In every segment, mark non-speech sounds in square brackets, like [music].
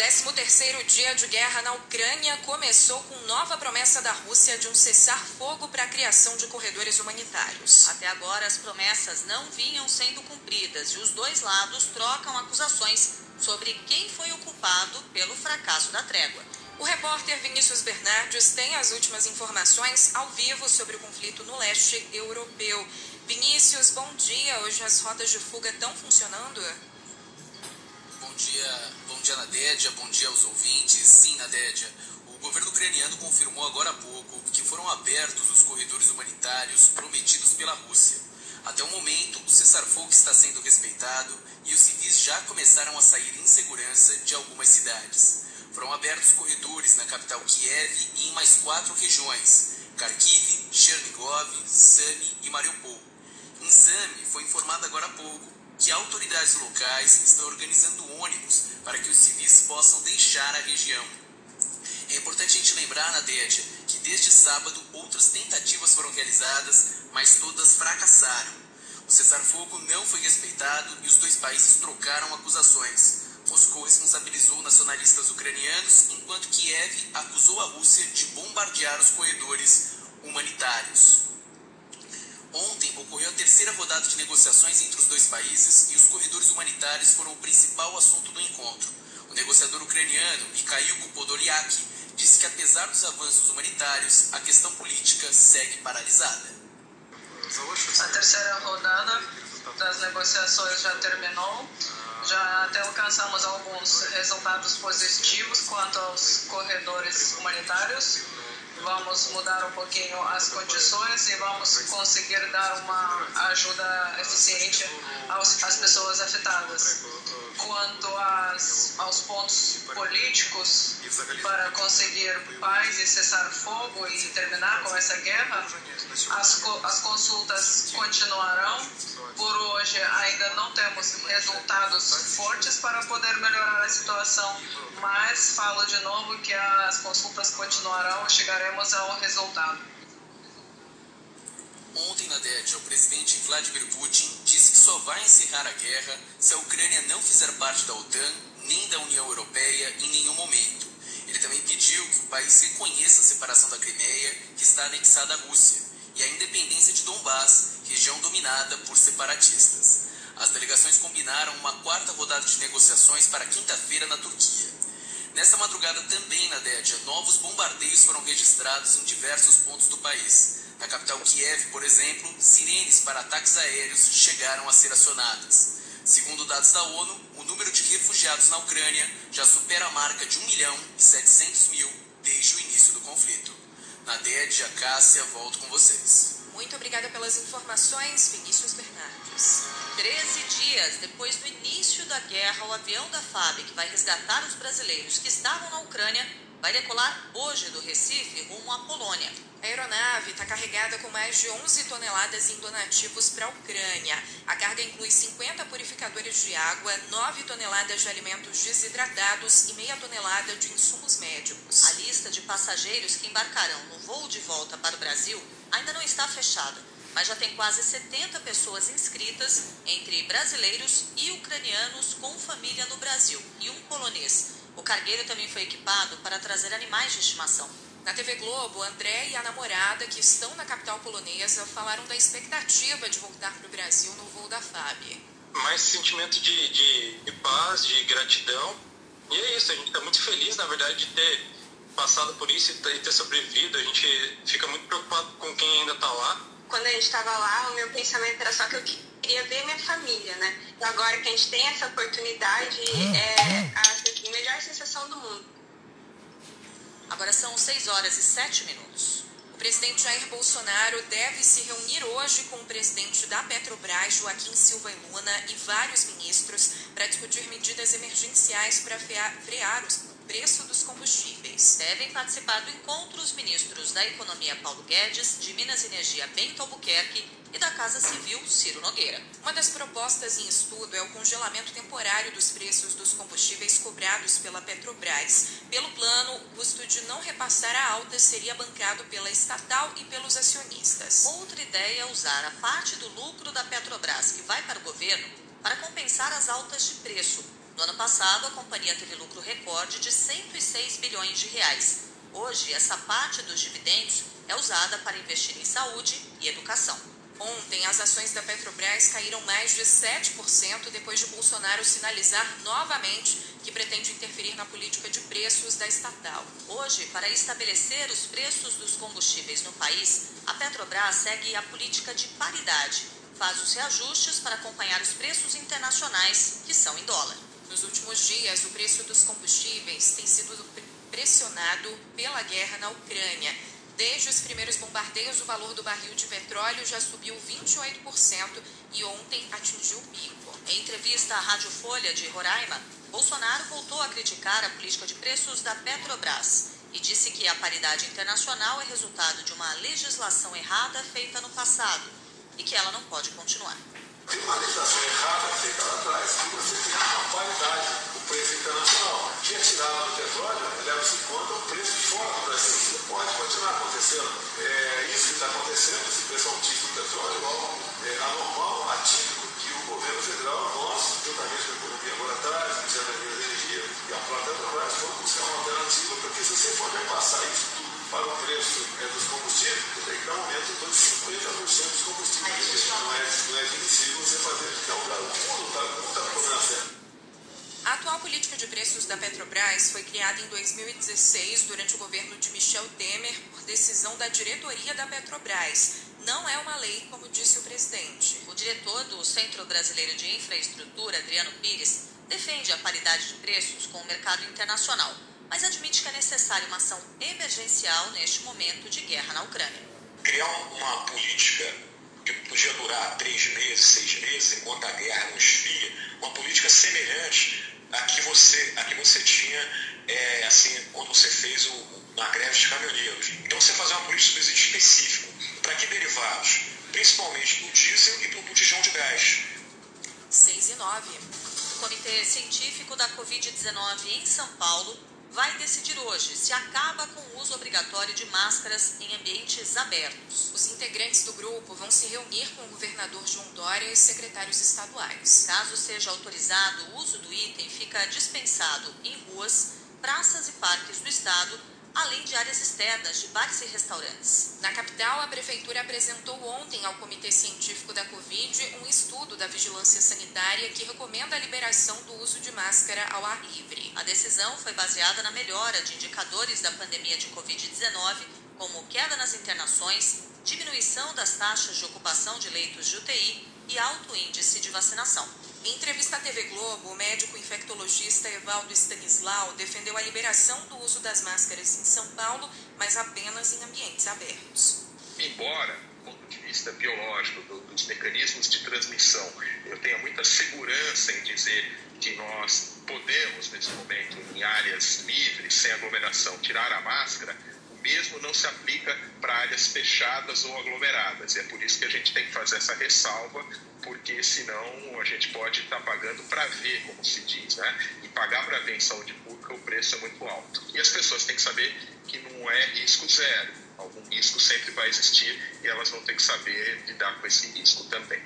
13º dia de guerra na Ucrânia começou com nova promessa da Rússia de um cessar-fogo para a criação de corredores humanitários. Até agora, as promessas não vinham sendo cumpridas e os dois lados trocam acusações sobre quem foi o culpado pelo fracasso da trégua. O repórter Vinícius Bernardes tem as últimas informações ao vivo sobre o conflito no leste europeu. Vinícius, bom dia. Hoje as rotas de fuga estão funcionando? Dia, bom dia Nadédia, bom dia aos ouvintes. Sim, Nadédia, o governo ucraniano confirmou agora há pouco que foram abertos os corredores humanitários prometidos pela Rússia. Até o momento, o cessar-fogo está sendo respeitado e os civis já começaram a sair em segurança de algumas cidades. Foram abertos corredores na capital Kiev e em mais quatro regiões: Kharkiv, Chernigov, Sami e Mariupol. Em Sami, foi informado agora há pouco que autoridades locais estão organizando ônibus para que os civis possam deixar a região. É importante a gente lembrar, Nadédia, que desde sábado outras tentativas foram realizadas, mas todas fracassaram. O cessar-fogo não foi respeitado e os dois países trocaram acusações. Moscou responsabilizou nacionalistas ucranianos, enquanto Kiev acusou a Rússia de bombardear os corredores humanitários. Ontem ocorreu a terceira rodada de negociações entre os dois países e os corredores humanitários foram o principal assunto do encontro. O negociador ucraniano Mikhail Podolyak disse que apesar dos avanços humanitários, a questão política segue paralisada. A terceira rodada das negociações já terminou. Já até alcançamos alguns resultados positivos quanto aos corredores humanitários vamos mudar um pouquinho as condições e vamos conseguir dar uma ajuda eficiente aos, às pessoas afetadas. Quanto às, aos pontos políticos para conseguir paz e cessar fogo e terminar com essa guerra, as, as consultas continuarão. Por hoje ainda não temos resultados fortes para poder melhorar a situação, mas falo de novo que as consultas continuarão e chegaremos ao resultado. Ontem, na DED, o presidente Vladimir Putin disse que só vai encerrar a guerra se a Ucrânia não fizer parte da OTAN nem da União Europeia em nenhum momento. Ele também pediu que o país reconheça a separação da Crimeia, que está anexada à Rússia, e a independência de Donbás, região dominada por separatistas. As delegações combinaram uma quarta rodada de negociações para quinta-feira na Turquia. Nesta madrugada também na Dédia, novos bombardeios foram registrados em diversos pontos do país. Na capital Kiev, por exemplo, sirenes para ataques aéreos chegaram a ser acionadas. Segundo dados da ONU, o número de refugiados na Ucrânia já supera a marca de 1 milhão e 700 mil desde o início do conflito. Na Dédia, Cássia, volto com vocês. Muito obrigada pelas informações, Vinícius Bernardes. Treze dias depois do início da guerra, o avião da FAB, que vai resgatar os brasileiros que estavam na Ucrânia, vai decolar hoje do Recife rumo à Polônia. A aeronave está carregada com mais de 11 toneladas em donativos para a Ucrânia. A carga inclui 50 purificadores de água, 9 toneladas de alimentos desidratados e meia tonelada de insumos médicos. A lista de passageiros que embarcarão no voo de volta para o Brasil ainda não está fechada, mas já tem quase 70 pessoas inscritas, entre brasileiros e ucranianos com família no Brasil e um polonês. O cargueiro também foi equipado para trazer animais de estimação. Na TV Globo, André e a namorada, que estão na capital polonesa, falaram da expectativa de voltar para o Brasil no voo da FAB. Mais sentimento de, de, de paz, de gratidão. E é isso, a gente está muito feliz, na verdade, de ter passado por isso e ter sobrevivido. A gente fica muito preocupado com quem ainda está lá. Quando a gente estava lá, o meu pensamento era só que eu queria ver minha família, né? Agora que a gente tem essa oportunidade, é a melhor sensação do mundo. Agora são 6 horas e 7 minutos. O presidente Jair Bolsonaro deve se reunir hoje com o presidente da Petrobras, Joaquim Silva e Luna, e vários ministros para discutir medidas emergenciais para frear os preço dos combustíveis. Devem participar do encontro os ministros da Economia Paulo Guedes, de Minas e Energia Bento Albuquerque e da Casa Civil Ciro Nogueira. Uma das propostas em estudo é o congelamento temporário dos preços dos combustíveis cobrados pela Petrobras. Pelo plano, o custo de não repassar a alta seria bancado pela estatal e pelos acionistas. Outra ideia é usar a parte do lucro da Petrobras que vai para o governo para compensar as altas de preço No ano passado, a companhia teve lucro recorde de 106 bilhões de reais. Hoje, essa parte dos dividendos é usada para investir em saúde e educação. Ontem, as ações da Petrobras caíram mais de 7% depois de Bolsonaro sinalizar novamente que pretende interferir na política de preços da estatal. Hoje, para estabelecer os preços dos combustíveis no país, a Petrobras segue a política de paridade, faz os reajustes para acompanhar os preços internacionais, que são em dólar. Nos últimos dias, o preço dos combustíveis tem sido pressionado pela guerra na Ucrânia. Desde os primeiros bombardeios, o valor do barril de petróleo já subiu 28% e ontem atingiu o pico. Em entrevista à Rádio Folha de Roraima, Bolsonaro voltou a criticar a política de preços da Petrobras e disse que a paridade internacional é resultado de uma legislação errada feita no passado e que ela não pode continuar. Tem uma legislação errada feita lá atrás que você tem uma paridade, o preço internacional. Quem atirar lá no petróleo leva-se em conta o preço fora do Brasil. Isso não pode continuar acontecendo. É isso que está acontecendo, esse preço altíssimo do petróleo, igual é, anormal, atípico, que o governo federal, nós, juntamente com a economia agora atrás, o Ministério da Energia e a própria Petrobras, vão buscar uma alternativa, porque se você for repassar isso tudo para o preço é, dos política de preços da Petrobras foi criada em 2016 durante o governo de Michel Temer por decisão da diretoria da Petrobras. Não é uma lei, como disse o presidente. O diretor do Centro Brasileiro de Infraestrutura, Adriano Pires, defende a paridade de preços com o mercado internacional, mas admite que é necessária uma ação emergencial neste momento de guerra na Ucrânia. Criar uma política que podia durar três meses, seis meses, enquanto a guerra não esfria, uma política semelhante a que você, a que você tinha é, assim, quando você fez o, uma greve de caminhoneiros. Então você fazer uma política específica. Para que derivados? Principalmente do diesel e do botijão de gás. 6 e 9. O Comitê Científico da Covid-19 em São Paulo vai decidir hoje se acaba com o uso obrigatório de máscaras em ambientes abertos. Os integrantes do grupo vão se reunir com o governador João Dória e secretários estaduais. Caso seja autorizado o uso do item, fica dispensado em ruas, praças e parques do estado além de áreas externas de bares e restaurantes. Na capital, a Prefeitura apresentou ontem ao Comitê Científico da Covid um estudo da vigilância sanitária que recomenda a liberação do uso de máscara ao ar livre. A decisão foi baseada na melhora de indicadores da pandemia de Covid-19, como queda nas internações, diminuição das taxas de ocupação de leitos de UTI e alto índice de vacinação. Em entrevista à TV Globo, o médico infectologista Evaldo Stanislau defendeu a liberação do uso das máscaras em São Paulo, mas apenas em ambientes abertos. Embora, do ponto de vista biológico, do, dos mecanismos de transmissão, eu tenha muita segurança em dizer que nós podemos, nesse momento, em áreas livres, sem aglomeração, tirar a máscara, mesmo não se aplica fechadas ou aglomeradas. E é por isso que a gente tem que fazer essa ressalva, porque senão a gente pode estar pagando para ver, como se diz, né? E pagar para ver em saúde pública o preço é muito alto. E as pessoas têm que saber que não é risco zero. Algum risco sempre vai existir e elas vão ter que saber lidar com esse risco também.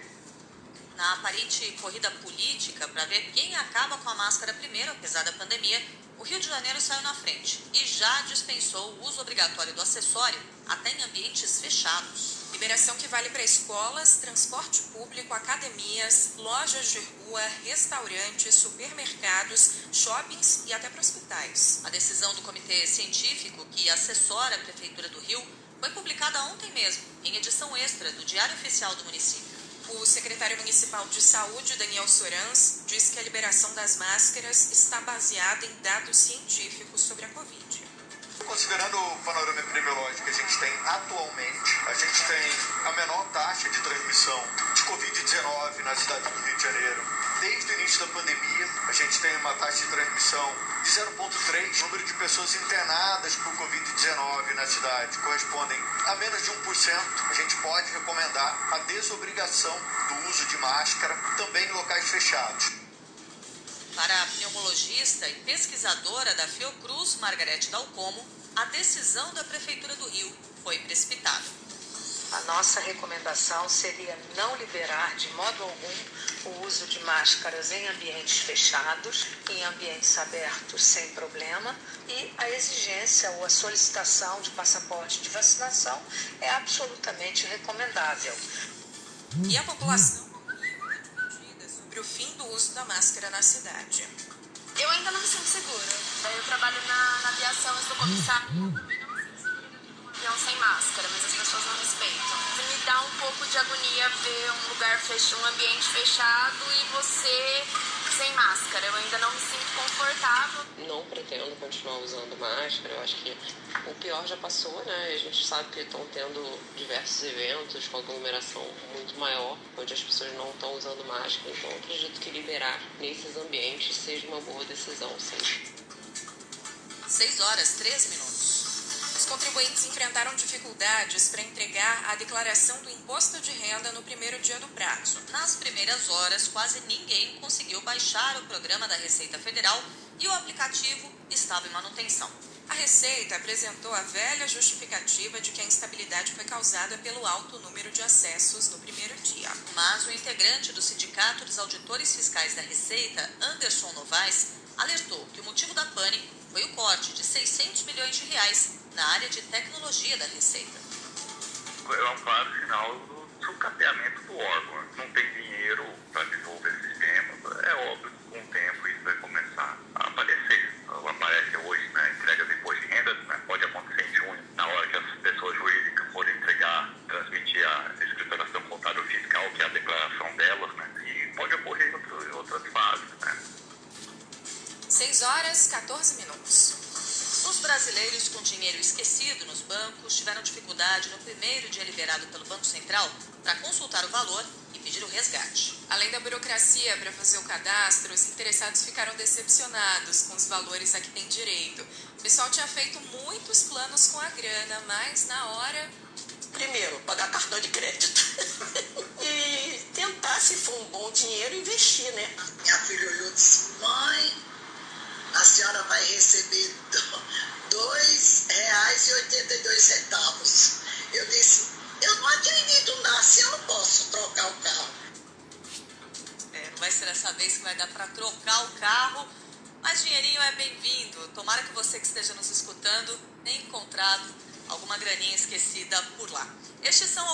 Na aparente corrida política para ver quem acaba com a máscara primeiro, apesar da pandemia, o Rio de Janeiro saiu na frente e já dispensou o uso obrigatório do acessório até em ambientes fechados. Liberação que vale para escolas, transporte público, academias, lojas de rua, restaurantes, supermercados, shoppings e até para hospitais. A decisão do Comitê Científico, que assessora a Prefeitura do Rio, foi publicada ontem mesmo, em edição extra do Diário Oficial do município. O secretário municipal de saúde, Daniel Sorans, diz que a liberação das máscaras está baseada em dados científicos sobre a Covid. Considerando o panorama epidemiológico que a gente tem atualmente, a gente tem a menor taxa de transmissão de Covid-19 na cidade do Rio de Janeiro. Desde o início da pandemia, a gente tem uma taxa de transmissão de 0,3. O número de pessoas internadas por Covid-19 na cidade correspondem a menos de 1%. A gente pode recomendar a desobrigação do uso de máscara também em locais fechados. Para a pneumologista e pesquisadora da Fiocruz, Margarete Dalcomo, a decisão da Prefeitura do Rio foi precipitada. Nossa recomendação seria não liberar de modo algum o uso de máscaras em ambientes fechados, em ambientes abertos sem problema, e a exigência ou a solicitação de passaporte de vacinação é absolutamente recomendável. E a população sobre o fim do uso da máscara na cidade. Eu ainda não me sinto segura. Eu trabalho na, na aviação, eu sou comissário avião sem máscara, mas as pessoas não respeitam. Me dá um pouco de agonia ver um lugar fechado, um ambiente fechado e você sem máscara. Eu ainda não me sinto confortável. Não pretendo continuar usando máscara. Eu acho que o pior já passou, né? A gente sabe que estão tendo diversos eventos com aglomeração muito maior, onde as pessoas não estão usando máscara. Então, acredito que liberar nesses ambientes seja uma boa decisão, sim. 6 horas, 13 minutos. Os contribuintes enfrentaram dificuldades para entregar a declaração do imposto de renda no primeiro dia do prazo. Nas primeiras horas, quase ninguém conseguiu baixar o programa da Receita Federal e o aplicativo estava em manutenção. A Receita apresentou a velha justificativa de que a instabilidade foi causada pelo alto número de acessos no primeiro dia. Mas o integrante do Sindicato dos Auditores Fiscais da Receita, Anderson Novaes, alertou que o motivo da pane foi o corte de 600 milhões de reais na área de tecnologia da Receita. É um claro sinal do sucateamento do órgão. Não tem dinheiro para desenvolver tiveram dificuldade no primeiro dia liberado pelo Banco Central para consultar o valor e pedir o resgate. Além da burocracia para fazer o cadastro, os interessados ficaram decepcionados com os valores a que têm direito. O pessoal tinha feito muitos planos com a grana, mas na hora. Primeiro, pagar cartão de crédito. [laughs] e tentar, se for um bom dinheiro, investir, né? Minha filha olhou e disse: dinheirinho é bem-vindo. Tomara que você que esteja nos escutando tenha encontrado alguma graninha esquecida por lá. Estes são